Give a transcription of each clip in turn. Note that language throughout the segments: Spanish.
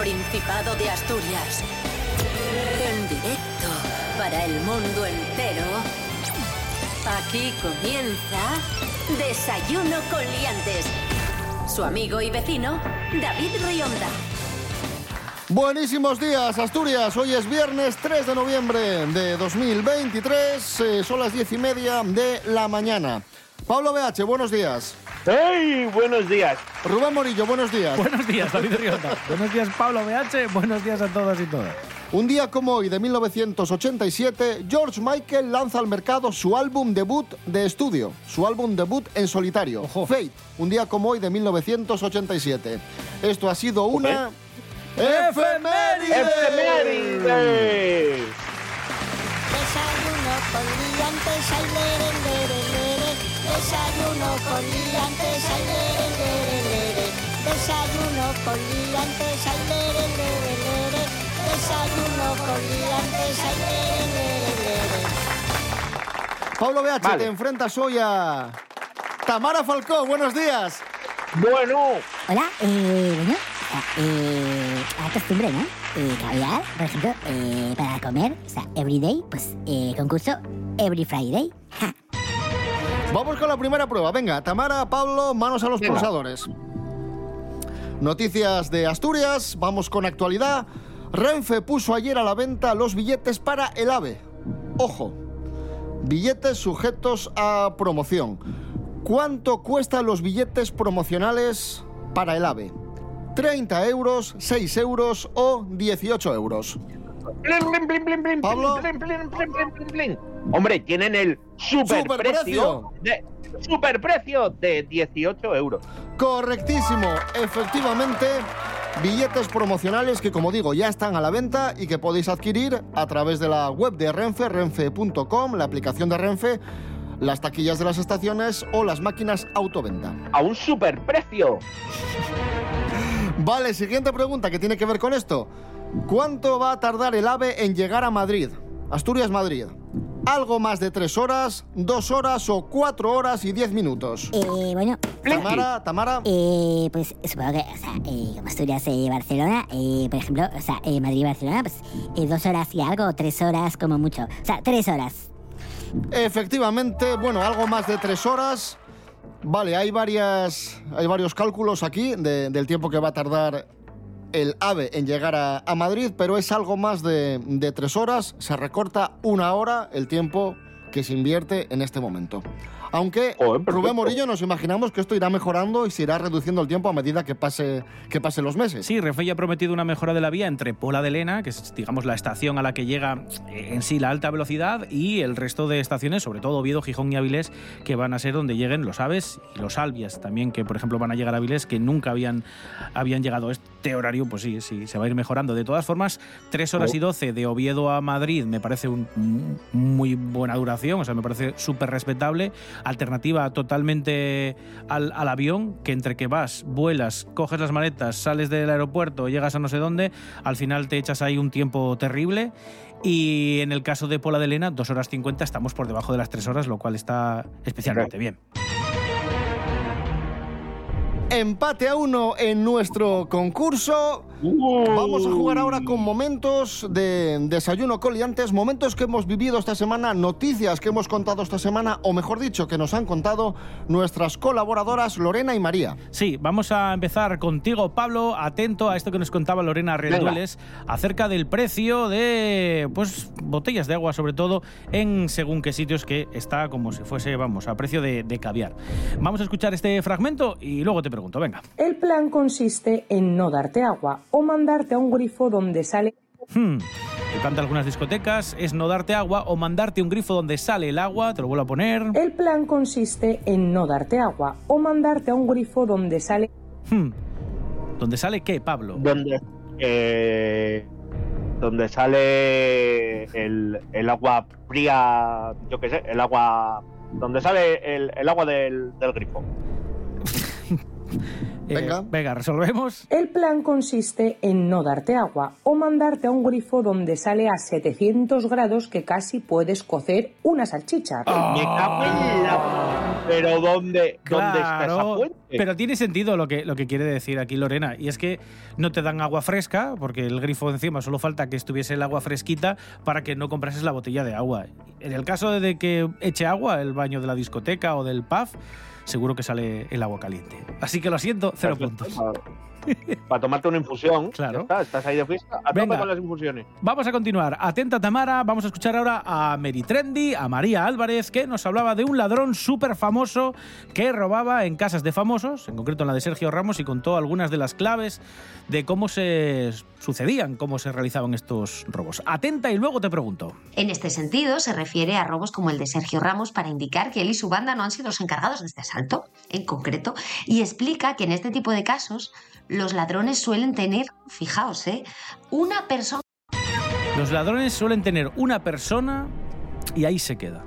Principado de Asturias. En directo para el mundo entero. Aquí comienza Desayuno con Liantes. Su amigo y vecino, David Rionda. Buenísimos días, Asturias. Hoy es viernes 3 de noviembre de 2023. eh, son las 10 y media de la mañana. Pablo BH, buenos días. ¡Hey! Buenos días. Rubén Morillo, buenos días. Buenos días, David Rionda. Buenos días, Pablo BH. Buenos días a todas y todas. Un día como hoy de 1987, George Michael lanza al mercado su álbum debut de estudio, su álbum debut en solitario, Ojo. Fate. Un día como hoy de 1987. Esto ha sido una efeméride. ¡Efeméride! Desayuno con liantes, lere. Desayuno con liantes, ay, lere, lere, lere. Desayuno con liantes, ay, lere, lere, lere. Desayuno con liantes, ay, lere, lere, lere. Pablo BH, Vale. te enfrentas hoy a Tamara Falcó. Buenos días. Bueno, Hola, eh, bueno, eh, a costumbre, ¿no? Eh, caviar, por ejemplo, eh, para comer, o sea, everyday, pues, eh, concurso every Friday. Ja. Vamos con la primera prueba. Venga, Tamara, Pablo, manos a los Venga. pulsadores. Noticias de Asturias, vamos con actualidad. Renfe puso ayer a la venta los billetes para el AVE. Ojo, billetes sujetos a promoción. ¿Cuánto cuestan los billetes promocionales para el AVE? ¿30 euros, 6 euros o 18 euros? Pablo. Hombre, tienen el Superprecio. superprecio de superprecio de 18 euros. Correctísimo, efectivamente, billetes promocionales que como digo ya están a la venta y que podéis adquirir a través de la web de Renfe, renfe.com, la aplicación de Renfe, las taquillas de las estaciones o las máquinas autoventa. A un superprecio. Vale, siguiente pregunta que tiene que ver con esto. ¿Cuánto va a tardar el AVE en llegar a Madrid? Asturias-Madrid. ¿Algo más de tres horas, dos horas o cuatro horas y diez minutos? Eh, bueno, Tamara, Tamara. eh, pues supongo que, o sea, eh, como Asturias y Barcelona, eh, por ejemplo, o sea, eh, Madrid y Barcelona, pues, eh, dos horas y algo, tres horas como mucho. O sea, tres horas. Efectivamente, bueno, algo más de tres horas. Vale, hay varias, hay varios cálculos aquí de- del tiempo que va a tardar el AVE en llegar a, a Madrid, pero es algo más de, de tres horas. Se recorta una hora el tiempo que se invierte en este momento. Aunque Joder. Rubén Morillo nos imaginamos que esto irá mejorando y se irá reduciendo el tiempo a medida que pase que pasen los meses. Sí, Renfe ya ha prometido una mejora de la vía entre Pola de Lena, que es, digamos, la estación a la que llega eh, en sí la alta velocidad, y el resto de estaciones, sobre todo Oviedo, Gijón y Avilés, que van a ser donde lleguen los Aves y los Albias también, que por ejemplo van a llegar a Avilés, que nunca habían, habían llegado este horario, pues sí, sí, se va a ir mejorando. De todas formas, 3 horas Oh. y 12 de Oviedo a Madrid me parece un, muy buena duración, o sea, me parece súper respetable. Alternativa totalmente al, al avión, que entre que vas, vuelas, coges las maletas, sales del aeropuerto, llegas a no sé dónde, al final te echas ahí un tiempo terrible. Y en el caso de Pola de Lena, 2 horas 50, estamos por debajo de las 3 horas, lo cual está especialmente bien. Empate a uno en nuestro concurso. Vamos a jugar ahora con momentos de desayuno coliantes, momentos que hemos vivido esta semana, noticias que hemos contado esta semana, o mejor dicho, que nos han contado nuestras colaboradoras Lorena y María. Sí, vamos a empezar contigo, Pablo. Atento a esto que nos contaba Lorena Rendueles acerca del precio de pues botellas de agua, sobre todo en según qué sitios que está como si fuese, vamos, a precio de, de caviar. Vamos a escuchar este fragmento y luego te pregunto, venga. El plan consiste en no darte agua o mandarte a un grifo donde sale Hmm. El plan de algunas discotecas es no darte agua o mandarte un grifo donde sale el agua, te lo vuelvo a poner. El plan consiste en no darte agua o mandarte a un grifo donde sale Hmm. ¿Dónde sale qué, Pablo? Donde, eh, donde sale el, el agua fría, yo qué sé, el agua. Donde sale el, el agua del, del grifo. Eh, Venga. resolvemos. El plan consiste en no darte agua o mandarte a un grifo donde sale a 700 grados que casi puedes cocer una salchicha. Me cago en la- Pero ¿dónde, ¿dónde está esa fuente? pero tiene sentido lo que, lo que quiere decir aquí Lorena, y es que no te dan agua fresca, porque el grifo encima solo falta que estuviese el agua fresquita para que no comprases la botella de agua. En el caso de que eche agua el baño de la discoteca o del pub, seguro que sale el agua caliente. Así que lo siento, cero puntos. Para tomarte una infusión. Claro. ya está, estás ahí de fiesta. A Venga. con las infusiones. Vamos a continuar. Atenta Tamara, vamos a escuchar ahora a Mary Trendy, a María Álvarez, que nos hablaba de un ladrón súper famoso que robaba en casas de famosos, en concreto en la de Sergio Ramos, y contó algunas de las claves de cómo se sucedían, cómo se realizaban estos robos. Atenta y luego te pregunto. En este sentido, se refiere a robos como el de Sergio Ramos para indicar que él y su banda no han sido los encargados de este asalto, en concreto, y explica que en este tipo de casos los ladrones suelen tener, fijaos, ¿eh? una persona Los ladrones suelen tener una persona y ahí se queda.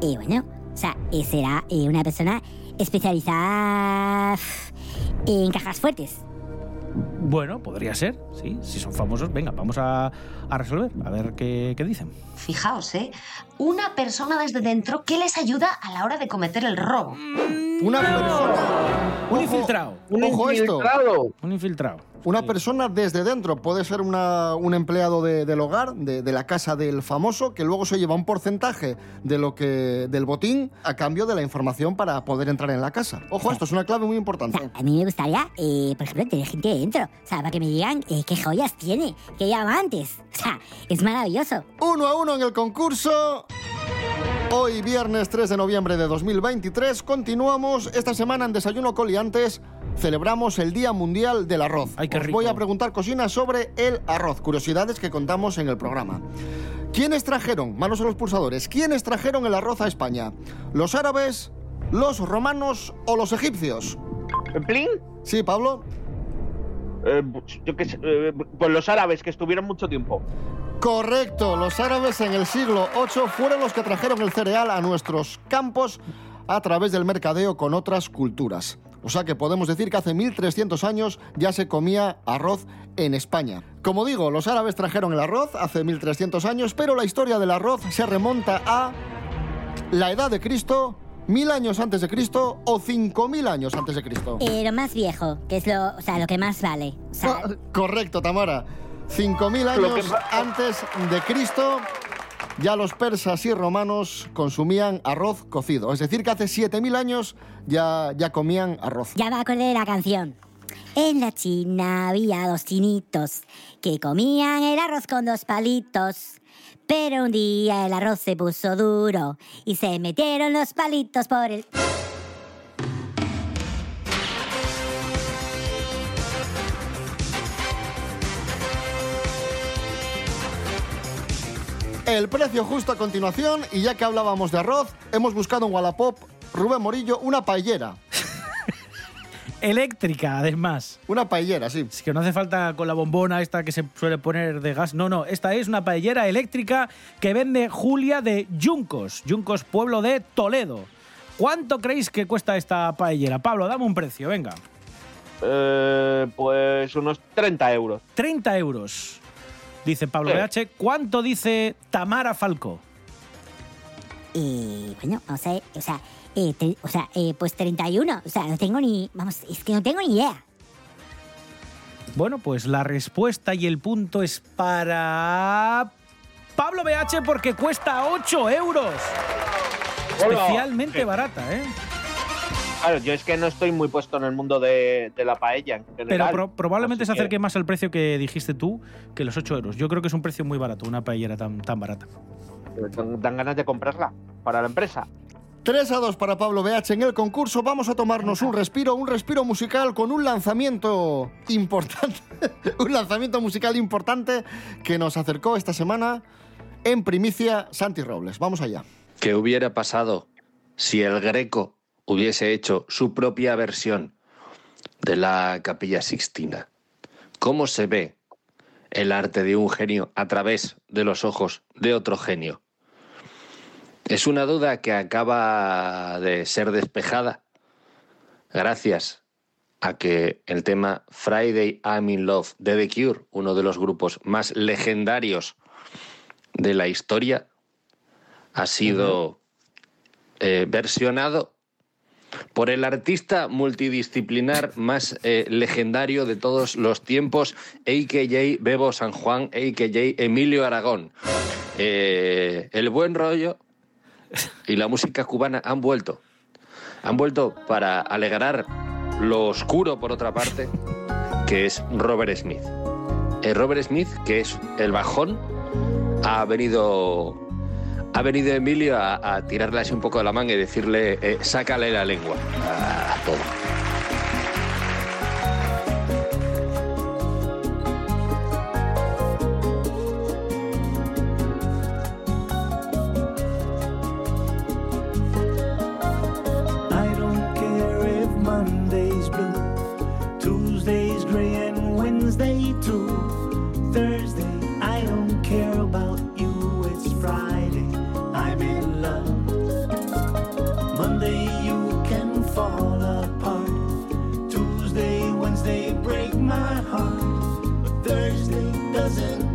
Y bueno, o sea, será eh, una persona especializada en cajas fuertes. Bueno, podría ser, sí. Si son famosos, venga, vamos a, a resolver, a ver qué, qué dicen. Fijaos, ¿eh? Una persona desde dentro que les ayuda a la hora de cometer el robo. Una persona. Un infiltrado. Un Ojo esto. infiltrado. Un infiltrado. Una Sí. persona desde dentro. Puede ser una- un empleado de- del hogar, de, de la casa del famoso, que luego se lleva un porcentaje de lo que, del botín a cambio de la información para poder entrar en la casa. Ojo, esto es una clave muy O importante. sea, a mí me gustaría, eh, por ejemplo, tener gente dentro. O sea, para que me digan eh, qué joyas tiene, qué diamantes. O sea, es maravilloso. Uno a uno en el concurso. Hoy, viernes 3 de noviembre de 2023, continuamos. Esta semana en Desayuno Coliantes celebramos el Día Mundial del Arroz. Ay, qué Os rico. voy a preguntar cocinas sobre el arroz, curiosidades que contamos en el programa. ¿Quiénes trajeron, manos a los pulsadores, quiénes trajeron el arroz a España? ¿Los árabes, los romanos o los egipcios? ¿En plin? Sí, Pablo. Eh, yo qué sé, eh, pues los árabes que estuvieron mucho tiempo. Correcto, los árabes en el siglo VIII fueron los que trajeron el cereal a nuestros campos a través del mercadeo con otras culturas. O sea que podemos decir que hace 1300 años ya se comía arroz en España. Como digo, los árabes trajeron el arroz hace 1300 años, pero la historia del arroz se remonta a la edad de Cristo, mil años antes de Cristo o cinco mil años antes de Cristo. Eh, lo más viejo, que es lo, o sea, lo que más vale. O sea, Co- Correcto, Tamara. 5.000 Lo años antes de Cristo, ya los persas y romanos consumían arroz cocido. Es decir, que hace 7.000 años ya, ya comían arroz. ya me acordé de la canción. En la China había dos chinitos que comían el arroz con dos palitos. Pero un día el arroz se puso duro y se metieron los palitos por el... El precio justo a continuación, y ya que hablábamos de arroz, hemos buscado en Wallapop, Rubén Morillo, una paellera. Eléctrica, además. Una paellera, sí. Es que no hace falta con la bombona esta que se suele poner de gas. No, no, esta es una paellera eléctrica que vende Julia de Yuncos. Yuncos, pueblo de Toledo. ¿Cuánto creéis que cuesta esta paellera? Pablo, dame un precio, venga. Eh, pues unos 30 euros. 30 euros, dice Pablo Sí. BH. ¿Cuánto dice Tamara Falco? Y bueno, no sé, o sea, eh, te- o sea eh, pues 31. O sea, no tengo ni... Vamos, es que no tengo ni idea. Bueno, pues la respuesta y el punto es para Pablo BH porque cuesta 8 euros. Hola. Especialmente Sí. barata, ¿eh? Claro, yo es que no estoy muy puesto en el mundo de, de la paella en Pero pro- probablemente Así se acerque que, más al precio que dijiste tú que los 8 euros. Yo creo que es un precio muy barato, una paellera tan, tan barata. Dan, dan ganas de comprarla para la empresa. 3 a 2 para Pablo BH en el concurso. Vamos a tomarnos un respiro, un respiro musical con un lanzamiento importante. un lanzamiento musical importante que nos acercó esta semana en primicia Santi Robles. Vamos allá. ¿Qué hubiera pasado si el Greco hubiese hecho su propia versión de la Capilla Sixtina? ¿Cómo se ve el arte de un genio a través de los ojos de otro genio? Es una duda que acaba de ser despejada gracias a que el tema Friday I'm in Love de The Cure, uno de los grupos más legendarios de la historia, ha sido eh, versionado por el artista multidisciplinar más eh, legendario de todos los tiempos, a.k.a. Bebo San Juan, a.k.a. Emilio Aragón. Eh, el buen rollo y la música cubana han vuelto. Han vuelto para alegrar lo oscuro, por otra parte, que es Robert Smith. Eh, Robert Smith, que es el bajón, ha venido ha venido Emilio a, tirarle así un poco de la manga y decirle, eh, sácale la lengua a, a todo. Doesn't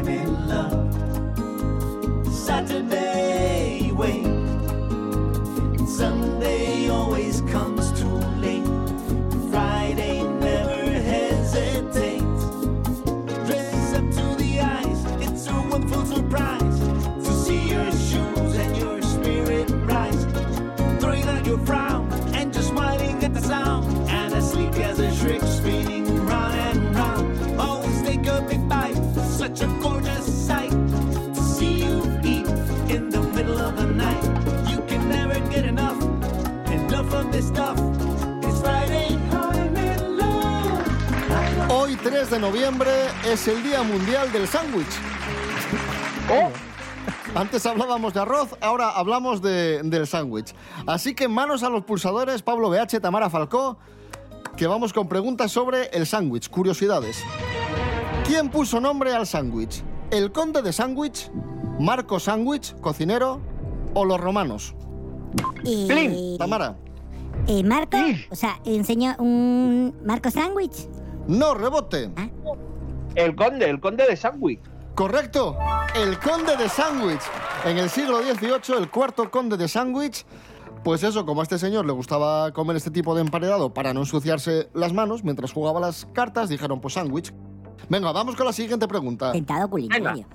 I'm in love. Saturday 3 de noviembre, es el Día Mundial del Sándwich. Antes hablábamos de arroz, ahora hablamos de- del sándwich. Así que manos a los pulsadores, Pablo BH, Tamara Falcó, que vamos con preguntas sobre el sándwich, curiosidades. ¿Quién puso nombre al sándwich? ¿El conde de sándwich? ¿Marco sándwich, cocinero? ¿O los romanos? Y... Tamara. Eh, Marco, o sea, enseñó un Marco Sándwich. No, rebote. El conde, el conde de Sandwich. Correcto, el conde de Sandwich. En el siglo XVIII, el cuarto conde de Sandwich. Pues eso, como a este señor le gustaba comer este tipo de emparedado para no ensuciarse las manos mientras jugaba las cartas, dijeron pues sándwich. Venga, vamos con la siguiente pregunta. Tentado culinario.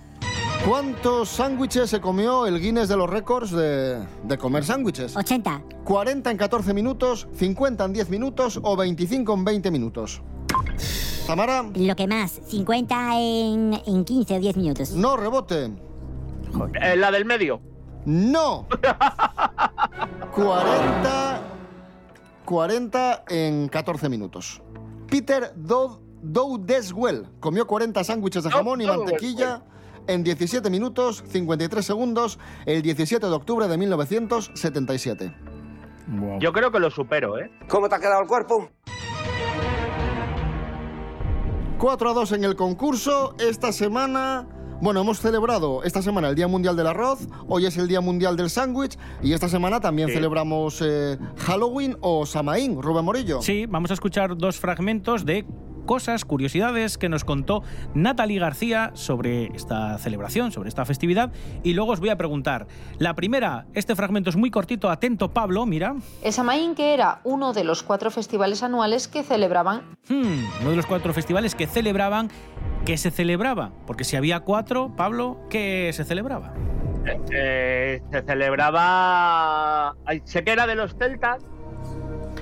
¿Cuántos sándwiches se comió el Guinness de los récords de, de comer sándwiches? 80. ¿40 en 14 minutos, 50 en 10 minutos o 25 en 20 minutos? Tamara, Lo que más, 50 en, en 15 o 10 minutos. no rebote. Eh, la del medio. No. 40 40 en 14 minutos. Peter Dow, Deswell comió 40 sándwiches de jamón y mantequilla en 17 minutos 53 segundos el 17 de octubre de 1977. Yo creo que lo supero, ¿eh? ¿Cómo te ha quedado el cuerpo? 4 a 2 en el concurso. Esta semana, bueno, hemos celebrado esta semana el Día Mundial del Arroz, hoy es el Día Mundial del Sándwich y esta semana también Sí. celebramos eh, Halloween o Samaín, Rubén Morillo. Sí, vamos a escuchar dos fragmentos de cosas, curiosidades que nos contó Natalie García sobre esta celebración, sobre esta festividad. Y luego os voy a preguntar. La primera, este fragmento es muy cortito, atento Pablo, mira. El Samaín, que era uno de los cuatro festivales anuales que celebraban Hmm, uno de los cuatro festivales que celebraban, ¿qué se celebraba? Porque si había cuatro, Pablo, ¿qué se celebraba? Eh, se celebraba. ay, Sé que era de los celtas.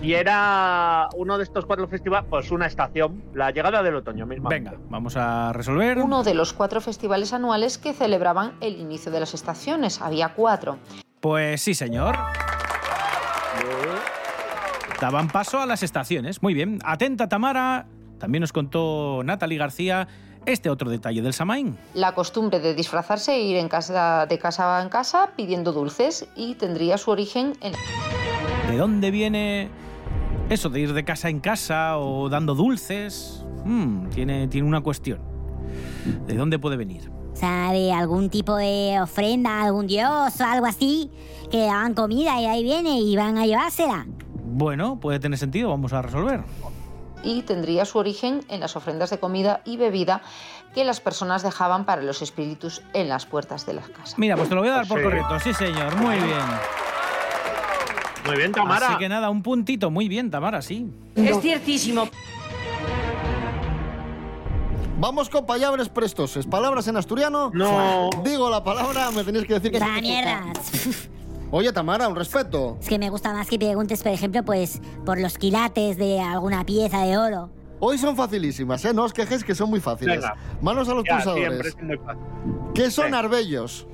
Y era uno de estos cuatro festivales, pues una estación, la llegada del otoño misma. Venga, vamos a resolver. Uno de los cuatro festivales anuales que celebraban el inicio de las estaciones. Había cuatro. Pues sí, señor. Daban paso a las estaciones. Muy bien. Atenta, Tamara. También nos contó Natalie García este otro detalle del Samaín. La costumbre de disfrazarse e ir en casa, de casa en casa pidiendo dulces y tendría su origen en ¿De dónde viene eso de ir de casa en casa o dando dulces? Hmm, tiene, tiene una cuestión. ¿De dónde puede venir? ¿Sabe? Algún tipo de ofrenda a algún dios o algo así. Que le daban comida y ahí viene y van a llevársela. Bueno, puede tener sentido, vamos a resolver. y tendría su origen en las ofrendas de comida y bebida que las personas dejaban para los espíritus en las puertas de las casas. Mira, pues te lo voy a dar por Sí. correcto. Sí, señor, muy bien. Muy bien, Tamara. Así que nada, un puntito. Muy bien, Tamara, sí. Es ciertísimo. Vamos con palabras prestoses. Palabras en asturiano. No. Digo la palabra, me tenéis que decir que... ¡Ah, mierda! Oye, Tamara, un respeto. Es que me gusta más que preguntes, por ejemplo, pues por los quilates de alguna pieza de oro. Hoy son facilísimas, ¿eh? No os quejéis que son muy fáciles. Venga. Manos a los Ya, pulsadores. siempre es muy fácil. ¿Qué son Venga. arbellos?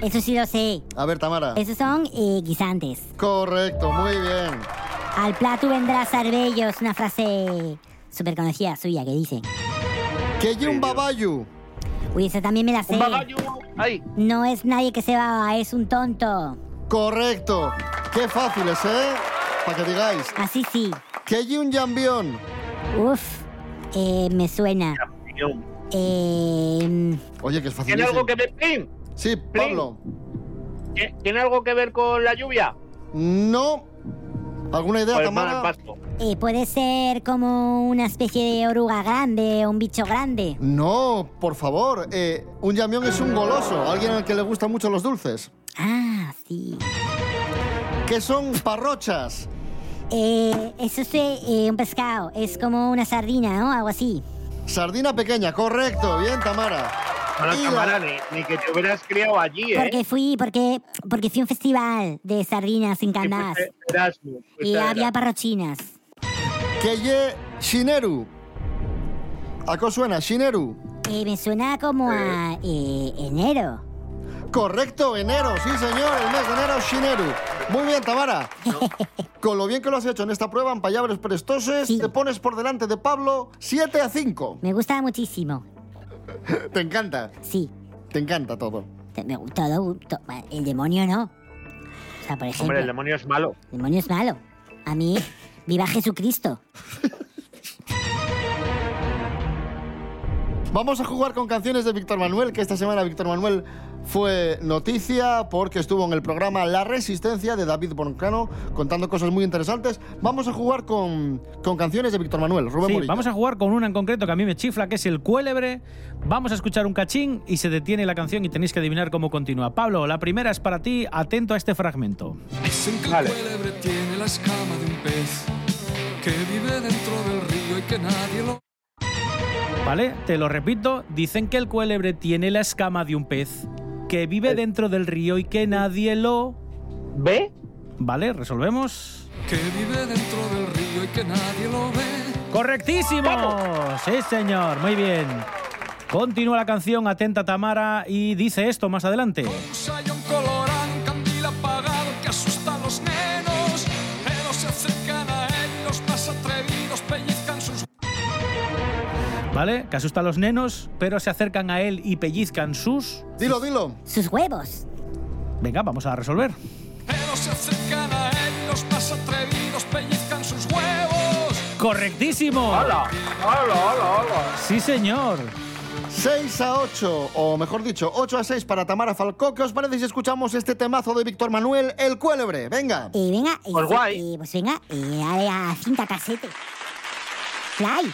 Eso sí lo sé. A ver, Tamara. Esos son eh, guisantes. Correcto, muy bien. Al plato vendrás arbellos, una frase súper conocida suya que dice. ¿Qué y un babayu? Uy, esa también me la sé. Un bagallo. Ay, No es nadie que se va, es un tonto. Correcto. Qué fáciles, ¿eh? Para que digáis. Así sí. ¿Qué y un jambión? Uf, eh, me suena. Dios. Eh, Oye, que es ¿Tiene facilísimo. algo que ver, Pim? Sí, Pablo. ¿Tiene- ¿Tiene algo que ver con la lluvia? No. ¿Alguna idea, Pues Tamara? eh, puede ser como una especie de oruga grande o un bicho grande. No, por favor. eh, un jambión es un goloso. Alguien al que le gustan mucho los dulces. Ah, sí. ¿Qué son parrochas? Eh, eso es eh, un pescado, es como una sardina, ¿no? Algo así. Sardina pequeña, correcto. Bien, Tamara. Bueno, Y la- Tamara, ni, ni que te hubieras criado allí, ¿eh? Porque fui, porque, porque fui a un festival de sardinas Sí, Erasmus, fuiste Y había parrochinas. ¿Qué ye shineru? ¿A qué suena? Shineru. Eh, me suena como a eh, enero. Correcto, enero, sí señor, el mes de enero, Shineru. Muy bien, Tamara. Con lo bien que lo has hecho en esta prueba, en palabras prestoses, Sí. te pones por delante de Pablo 7 a 5. Me gusta muchísimo. Te encanta, Sí. te encanta todo. Me gusta todo. to- El demonio no. O sea, por ejemplo, Hombre, el el demonio es malo. demonio es malo. A mí, viva Jesucristo. Vamos a jugar con canciones de Víctor Manuel, que esta semana Víctor Manuel fue noticia porque estuvo en el programa La Resistencia de David Boncano contando cosas muy interesantes. Vamos a jugar con, con canciones de Víctor Manuel. Rubén Sí, Morillo. vamos a jugar con una en concreto que a mí me chifla, que es el cuélebre. Vamos a escuchar un cachín y se detiene la canción y tenéis que adivinar cómo continúa. Pablo, la primera es para ti, atento a este fragmento. Dicen que Vale. el cuélebre tiene la escama de un pez que vive dentro del río y que nadie lo ¿Vale? Te lo repito, dicen que el cuélebre tiene la escama de un pez que vive dentro del río y que nadie lo... ¿Ve? ¿Vale? ¿Resolvemos? que vive dentro del río y que nadie lo ve. ¡Correctísimo! Sí, señor, muy bien. Continúa la canción, atenta Tamara, y dice esto más adelante. ¿Vale? Que asusta a los nenos, pero se acercan a él y pellizcan sus... Dilo, dilo. Sus huevos. Venga, vamos a resolver. pero se acercan a él y los más atrevidos pellizcan sus huevos. ¡Correctísimo! ¡Hola! ¡Hola, hola, hola! Sí, señor. 6 a 8, o mejor dicho, 8 a 6 para Tamara Falcó. ¿Qué os parece si escuchamos este temazo de Víctor Manuel, El Cuélebre? Venga. Eh, venga, eh, Pues guay. pues venga, dale a cinta casete. Fly.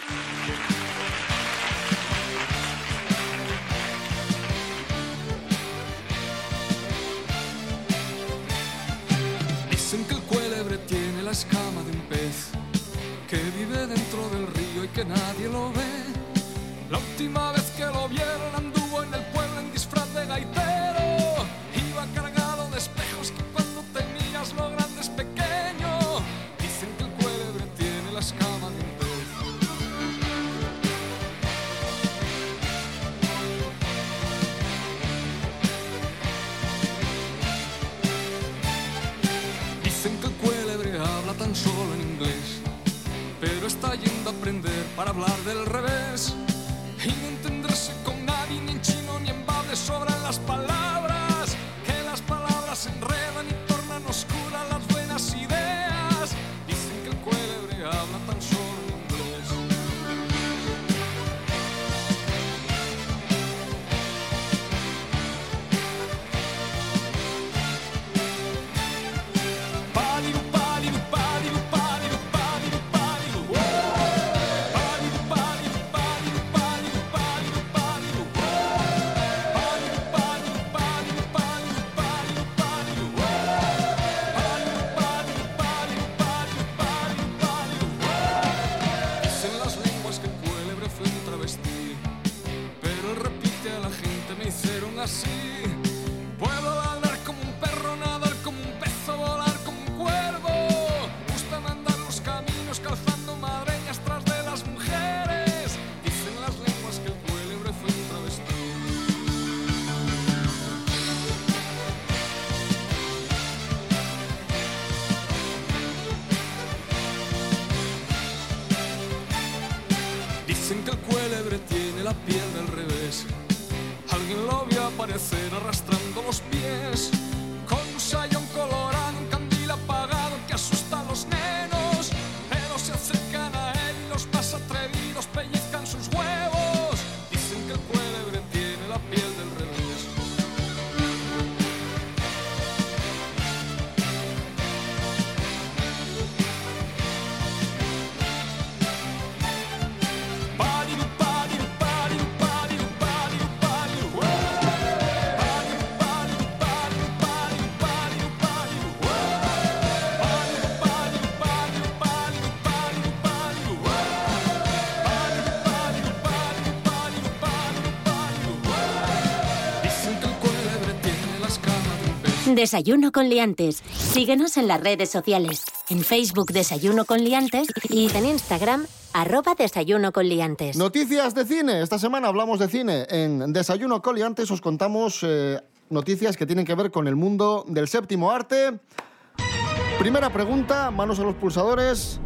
La escama de un pez que vive dentro del río y que nadie lo ve. La última vez que lo vieron anduvo en el pueblo en disfraz de gaitero. para hablar del rey. La piel del revés. Alguien lo vio aparecer arrastrando los pies. Desayuno con liantes. Síguenos en las redes sociales. En Facebook Desayuno con liantes y en Instagram arroba Desayuno con liantes. Noticias de cine. Esta semana hablamos de cine. En Desayuno Coliantes os contamos eh, noticias que tienen que ver con el mundo del séptimo arte. Primera pregunta, manos a los pulsadores.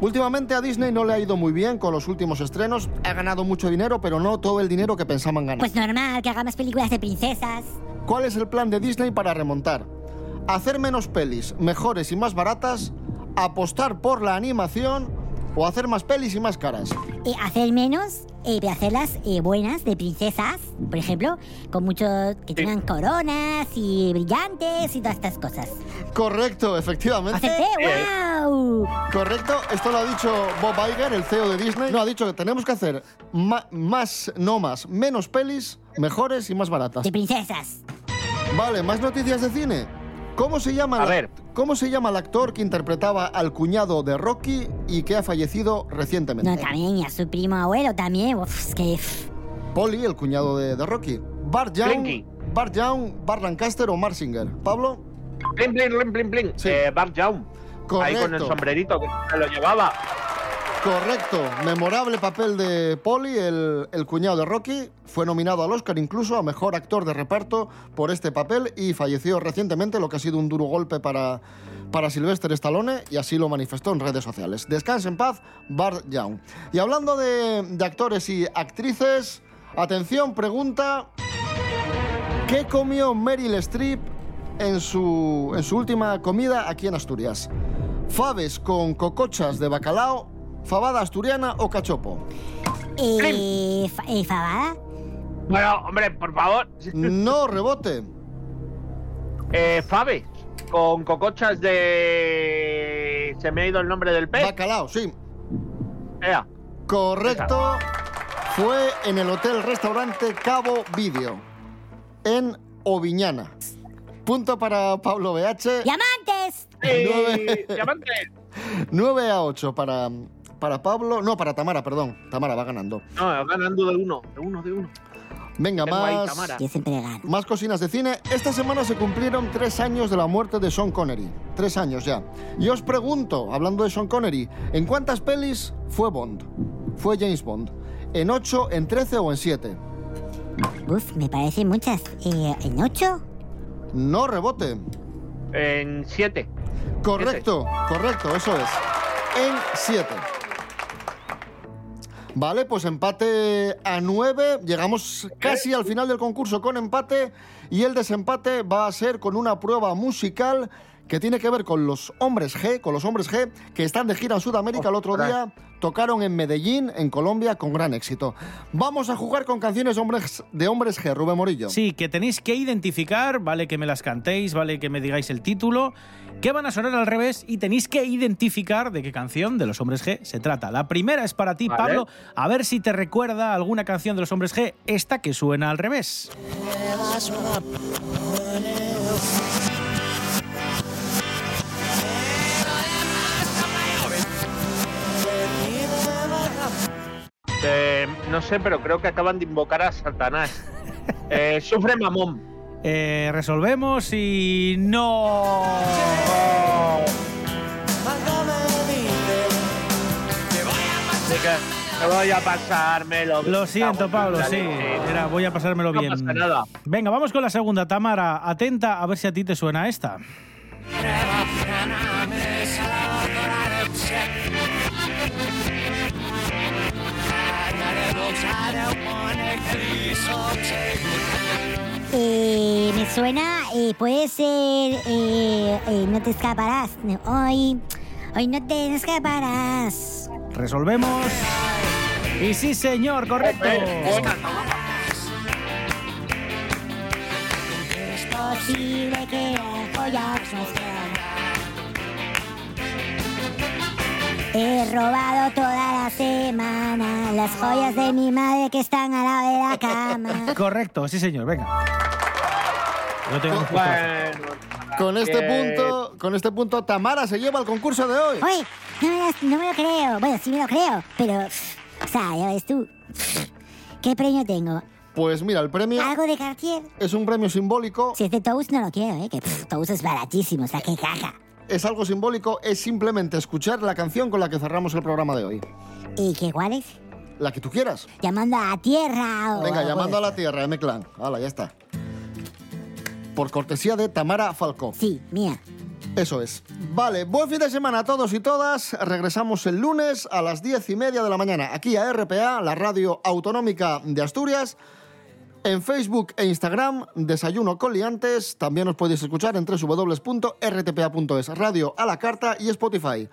Últimamente a Disney no le ha ido muy bien con los últimos estrenos. Ha ganado mucho dinero, pero no todo el dinero que pensaban ganar. Pues normal, que haga más películas de princesas. ¿Cuál es el plan de Disney para remontar? Hacer menos pelis, mejores y más baratas, apostar por la animación o hacer más pelis y más caras. Eh, hacer menos, eh, pero hacerlas eh, buenas, de princesas, por ejemplo, con muchos que tengan coronas y brillantes y todas estas cosas. Correcto, efectivamente. ¡Acerté! ¡Wow! Correcto, esto lo ha dicho Bob Iger, el CEO de Disney. No, ha dicho que tenemos que hacer más, no más, menos pelis, mejores y más baratas. De princesas. Vale, más noticias de cine. ¿Cómo se llama A el, ver. ¿Cómo se llama el actor que interpretaba al cuñado de Rocky y que ha fallecido recientemente? No, también, y a su primo abuelo también. Uf, es que... uf. Polly, el cuñado de, de Rocky. Bart Young, Blinky. Bart Young, Bart Lancaster o Mark Singer. Pablo. Blin, blin, blin, blin, blin. Sí. Eh, Bart Young. Ahí con el Correcto. sombrerito que se lo llevaba. Correcto, memorable papel de Polly, el, cuñado de Rocky. Fue nominado al Oscar incluso a Mejor Actor de Reparto por este papel y falleció recientemente, lo que ha sido un duro golpe para, para Sylvester Stallone y así lo manifestó en redes sociales. Descanse en paz, Bart Young. Y hablando de, de actores y actrices, atención, pregunta... ¿Qué comió Meryl Streep en su, en su última comida aquí en Asturias? ¿Faves con cocochas de bacalao, fabada asturiana o cachopo? Eh, fa- eh, ¿Fabada? Bueno, hombre, por favor. No rebote. Eh, Fave, con cocochas de... Se me ha ido el nombre del pez. Bacalao, sí. Ea. Correcto. Fue en el hotel restaurante Cabo Vídeo, en Oviñana. Punto para Pablo BH. ¡Diamantes! ¡Eh, diamante! 9 a 8 para, para Pablo. No, para Tamara, perdón. Tamara va ganando. No, ganando de uno, de uno, de uno. Venga, ahí, más. Más cocinas de cine. Esta semana se cumplieron tres años de la muerte de Sean Connery. Tres años ya. Y os pregunto, hablando de Sean Connery, ¿en cuántas pelis fue Bond? Fue James Bond. ¿En ocho, en 13 o en 7? Uf, me parecen muchas. Eh, ¿En ocho? No rebote. En siete. Correcto, correcto, eso es. En 7. Vale, pues empate a 9. Llegamos casi al final del concurso con empate. Y el desempate va a ser con una prueba musical que tiene que ver con los hombres G, con los hombres G que están de gira en Sudamérica. El otro día tocaron en Medellín, en Colombia, con gran éxito. Vamos a jugar con canciones de hombres, de hombres G, Rubén Morillo. Sí, que tenéis que identificar, vale que me las cantéis, vale que me digáis el título, que van a sonar al revés y tenéis que identificar de qué canción de los hombres G se trata. La primera es para ti, Vale. Pablo, a ver si te recuerda alguna canción de los hombres G, esta que suena al revés. Eh, no sé, pero creo que acaban de invocar a Satanás. Eh, sufre mamón. Eh, resolvemos y no. Así que me voy a pasármelo. Lo siento, Pablo, sí. Era, voy a pasármelo No bien. pasa nada. Venga, vamos con la segunda, Tamara. Atenta a ver si a ti te suena esta. Eh, me suena, eh, puede ser, eh, no te escaparás. Hoy, hoy no te escaparás. Resolvemos. Y sí, señor, correcto. Es posible que He robado toda la semana las joyas de mi madre que están al lado de la cama. Correcto, sí, señor, venga. Yo tengo un Bueno, Con este que- punto, con este punto, Tamara se lleva el concurso de hoy. Oye, no me, las- no me lo creo. Bueno, sí me lo creo, pero... O sea, ya ves tú. ¿Qué premio tengo? Pues mira, el premio ¿Algo de Cartier? es un premio simbólico. Si es de Tous no lo quiero, ¿eh? Que pff, Tous es baratísimo, o sea, qué caja. Es algo simbólico, es simplemente escuchar la canción con la que cerramos el programa de hoy. ¿Y qué cuál es? La que tú quieras. Llamando a tierra o... Venga, o- llamando a la tierra, M-Clan. Hala, ya está. Por cortesía de Tamara Falcó. Sí, mía. Eso es. Vale, buen fin de semana a todos y todas. Regresamos el lunes a las diez y media de la mañana aquí a RPA, la radio autonómica de Asturias. En Facebook e Instagram, Desayuno con Liantes. También os podéis escuchar en www.rtpa.es, radio a la carta y Spotify.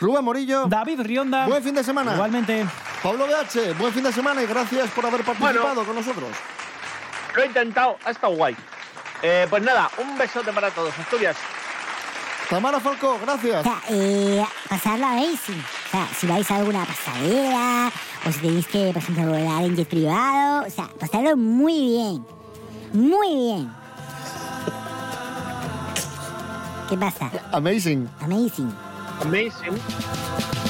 Rubén Morillo. David Rionda. Buen fin de semana. Igualmente. Pablo BH, buen fin de semana y gracias por haber participado con nosotros. Lo he intentado, ha estado guay. Eh, pues nada, un besote para todos, Asturias. Tamara Falcó, O gracias. sea, eh, pasarla. O sea, si vais a alguna pasadera o si tenéis que, por ejemplo, volar en jet privado, o sea, pasarlo muy bien. Muy bien. ¿Qué pasa? Amazing. Amazing. Amazing.